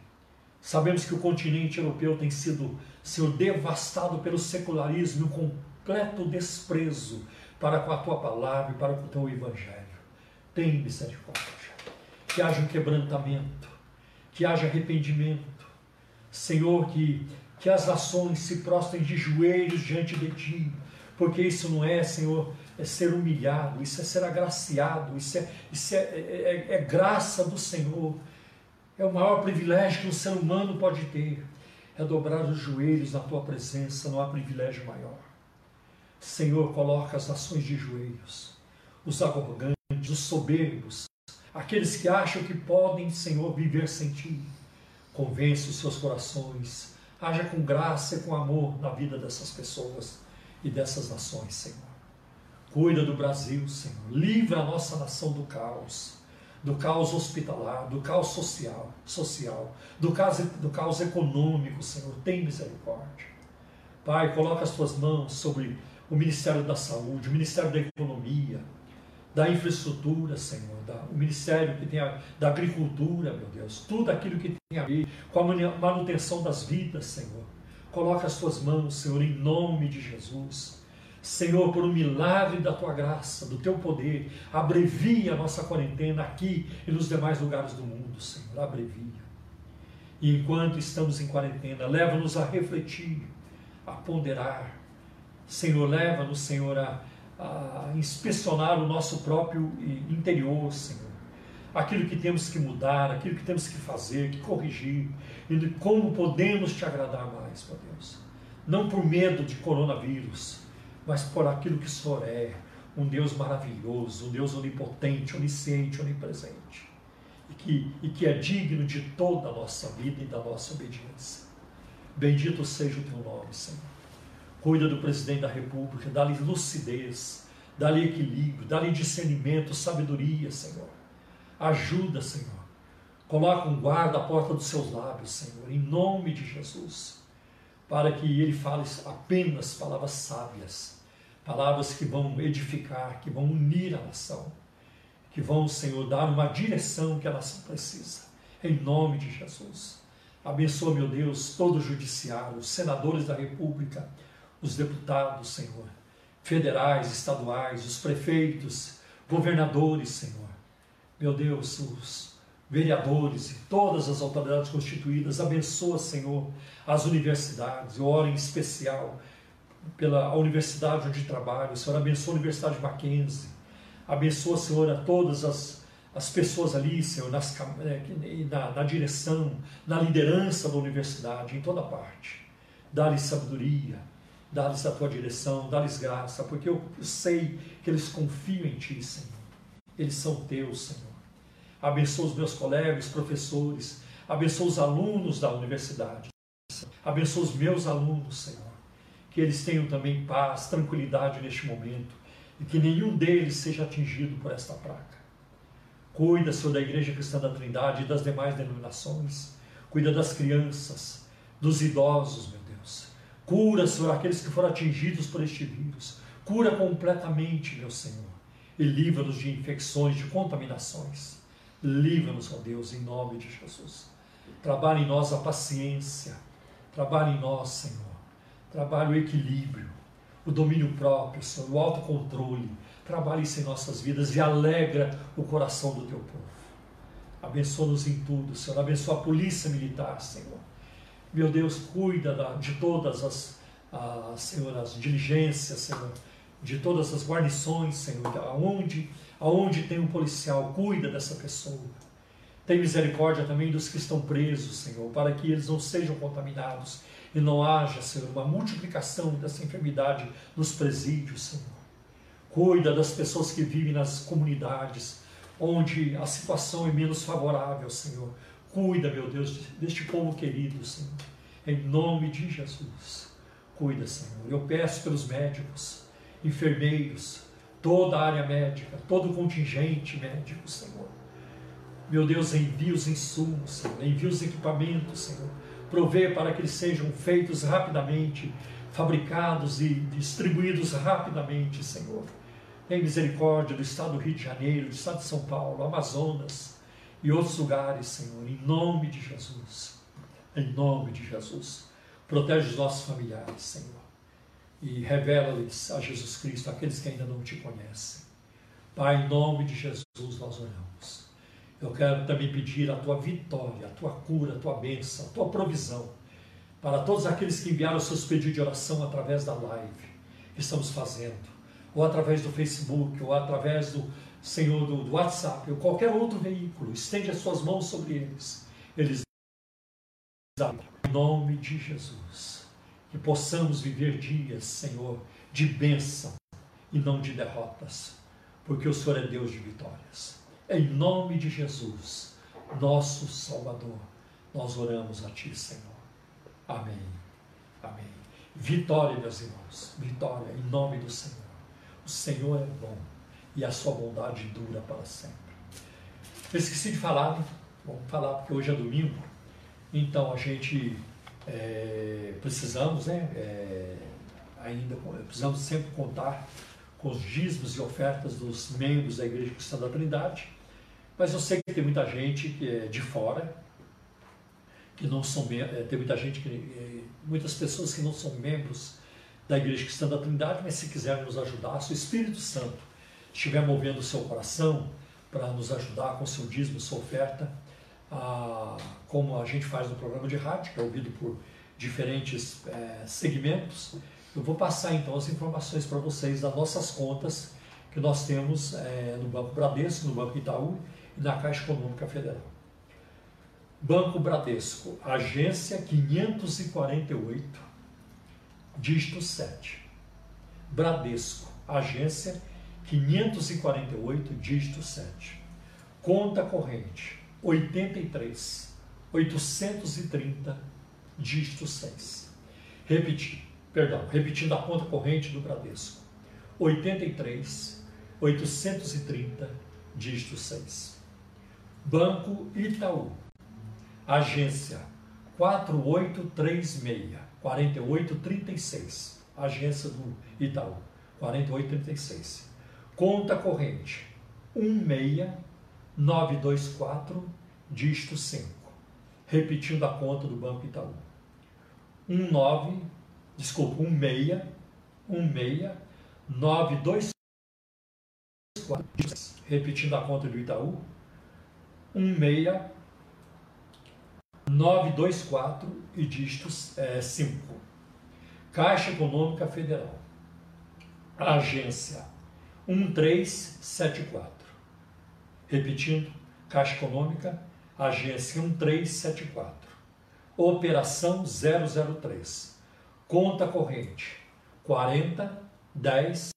Sabemos que o continente europeu tem sido, Senhor, devastado pelo secularismo o completo desprezo para com a Tua palavra e para com o Teu Evangelho. Tem misericórdia. Que haja um quebrantamento, que haja arrependimento. Senhor, que, que as nações se prostrem de joelhos diante de Ti, porque isso não é, Senhor, é ser humilhado, isso é ser agraciado, isso é, isso é, é, é, é graça do Senhor. É o maior privilégio que um ser humano pode ter, é dobrar os joelhos na tua presença, não há privilégio maior. Senhor, coloca as nações de joelhos, os arrogantes, os soberbos, aqueles que acham que podem, Senhor, viver sem ti. Convence os seus corações, haja com graça e com amor na vida dessas pessoas e dessas nações, Senhor. Cuida do Brasil, Senhor. Livra a nossa nação do caos, do caos hospitalar, do caos social, social do, caos, do caos econômico, Senhor. Tem misericórdia. Pai, coloca as tuas mãos sobre o Ministério da Saúde, o Ministério da Economia, da infraestrutura, Senhor, da, o Ministério que tem a, da Agricultura, meu Deus, tudo aquilo que tem a ver com a manutenção das vidas, Senhor. Coloca as tuas mãos, Senhor, em nome de Jesus Senhor, por um milagre da tua graça, do teu poder, abrevia a nossa quarentena aqui e nos demais lugares do mundo, Senhor, abrevia. E enquanto estamos em quarentena, leva-nos a refletir, a ponderar. Senhor, leva-nos, Senhor, a, a inspecionar o nosso próprio interior, Senhor. Aquilo que temos que mudar, aquilo que temos que fazer, que corrigir, e como podemos te agradar mais, meu Deus. Não por medo de coronavírus, mas por aquilo que o Senhor é, um Deus maravilhoso, um Deus onipotente, onisciente, onipresente, e que, e que é digno de toda a nossa vida e da nossa obediência. Bendito seja o teu nome, Senhor. Cuida do presidente da República, dá-lhe lucidez, dá-lhe equilíbrio, dá-lhe discernimento, sabedoria, Senhor. Ajuda, Senhor. Coloca um guarda à porta dos seus lábios, Senhor, em nome de Jesus, para que ele fale apenas palavras sábias palavras que vão edificar, que vão unir a nação, que vão, Senhor, dar uma direção que a nação precisa. Em nome de Jesus. Abençoa, meu Deus, todo o judiciário, os senadores da República, os deputados, Senhor, federais, estaduais, os prefeitos, governadores, Senhor. Meu Deus, os vereadores e todas as autoridades constituídas, abençoa, Senhor, as universidades. Eu oro em especial pela universidade onde trabalho. Senhor, abençoa a Universidade de Mackenzie. Abençoa, Senhor, a todas as, as pessoas ali, Senhor, nas, é, na, na direção, na liderança da universidade, em toda parte. Dá-lhes sabedoria, dá-lhes a tua direção, dá-lhes graça, porque eu sei que eles confiam em Ti, Senhor. Eles são Teus, Senhor. Abençoa os meus colegas, professores, abençoa os alunos da universidade. Abençoa os meus alunos, Senhor que eles tenham também paz, tranquilidade neste momento e que nenhum deles seja atingido por esta praga. Cuida, Senhor, da Igreja Cristã da Trindade e das demais denominações. Cuida das crianças, dos idosos, meu. Cura, Senhor, aqueles que foram atingidos por este vírus. Cura completamente, meu Senhor. E livra-nos de infecções, de contaminações. Livra-nos, ó Deus, em nome de Jesus. Trabalhe em nós a paciência. Trabalhe em nós, Senhor. Trabalhe o equilíbrio, o domínio próprio, Senhor, o autocontrole. Trabalhe isso em nossas vidas e alegra o coração do teu povo. Abençoa-nos em tudo, Senhor. Abençoa a polícia militar, Senhor. Meu Deus, cuida de todas as, as, Senhor, as diligências, Senhor, de todas as guarnições, Senhor, aonde, aonde tem um policial, cuida dessa pessoa. Tem misericórdia também dos que estão presos, Senhor, para que eles não sejam contaminados e não haja, Senhor, uma multiplicação dessa enfermidade nos presídios, Senhor. Cuida das pessoas que vivem nas comunidades, onde a situação é menos favorável, Senhor. Cuida, meu Deus, deste povo querido, Senhor. Em nome de Jesus. Cuida, Senhor. Eu peço pelos médicos, enfermeiros, toda a área médica, todo o contingente médico, Senhor. Meu Deus, envia os insumos, Senhor. Envia os equipamentos, Senhor. Provê para que eles sejam feitos rapidamente, fabricados e distribuídos rapidamente, Senhor tem misericórdia do estado do Rio de Janeiro, do estado de São Paulo, Amazonas e outros lugares, Senhor, em nome de Jesus. Em nome de Jesus. Protege os nossos familiares, Senhor. E revela-lhes a Jesus Cristo, aqueles que ainda não te conhecem. Pai, em nome de Jesus nós oramos. Eu quero também pedir a tua vitória, a tua cura, a tua bênção, a tua provisão para todos aqueles que enviaram seus pedidos de oração através da live que estamos fazendo ou através do Facebook, ou através do Senhor do, do WhatsApp, ou qualquer outro veículo, estende as suas mãos sobre eles. Eles em nome de Jesus, que possamos viver dias, Senhor, de bênção e não de derrotas, porque o Senhor é Deus de vitórias. Em nome de Jesus, nosso Salvador, nós oramos a Ti, Senhor. Amém. Amém. Vitória, meus irmãos. Vitória em nome do Senhor. O Senhor é bom e a sua bondade dura para sempre. Eu esqueci de falar, vamos falar porque hoje é domingo, então a gente é, precisamos, né, é, ainda precisamos sempre contar com os dízimos e ofertas dos membros da Igreja Cristã da Trindade, mas eu sei que tem muita gente que é de fora, que não são é, tem muita gente que é, muitas pessoas que não são membros da Igreja Cristã da Trindade, mas se quiser nos ajudar, o Espírito Santo estiver movendo o seu coração para nos ajudar com seu dízimo, sua oferta, ah, como a gente faz no programa de rádio, que é ouvido por diferentes é, segmentos, eu vou passar então as informações para vocês das nossas contas que nós temos é, no Banco Bradesco, no Banco Itaú e na Caixa Econômica Federal. Banco Bradesco, agência 548 dígito 7. Bradesco, agência 548, dígito 7. Conta corrente 83 830, dígito 6. Repetir, perdão, repetindo a conta corrente do Bradesco. 83 830, dígito 6. Banco Itaú, agência 4836 4836, agência do Itaú, 4836. Conta corrente 16924, dígito 5. Repetindo a conta do Banco Itaú. 19, desculpa, 16, 16, 924, repetindo a conta do Itaú. 16 924 e dígito é, 5. Caixa Econômica Federal. Agência 1374. Repetindo, Caixa Econômica, agência 1374. Operação 003. Conta corrente 40 10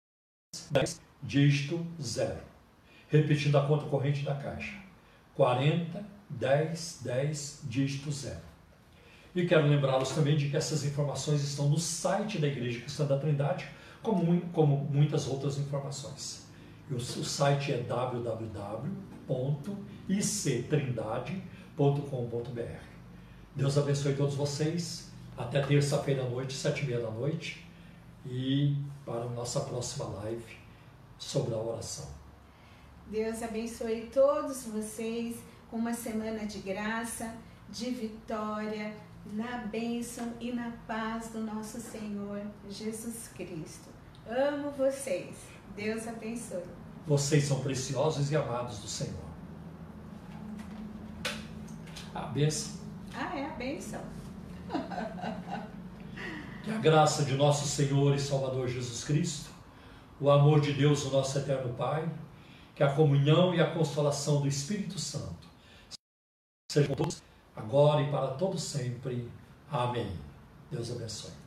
10 dígito 0. Repetindo a conta corrente da Caixa. 40 10, 10, dígito 0. E quero lembrá-los também de que essas informações estão no site da Igreja Cristã da Trindade, como, como muitas outras informações. O, o site é www.ictrindade.com.br. Deus abençoe todos vocês Até terça-feira à noite, sete e meia da noite. E para a nossa próxima live sobre a oração. Deus abençoe todos vocês com uma semana de graça, de vitória, na bênção e na paz do nosso Senhor Jesus Cristo. Amo vocês. Deus abençoe. Vocês são preciosos e amados do Senhor. A bênção. Ah, é a bênção. Que a graça de nosso Senhor e Salvador Jesus Cristo, o amor de Deus, o nosso eterno Pai, que a comunhão e a consolação do Espírito Santo sejam todos agora e para todo sempre. Amém. Deus abençoe.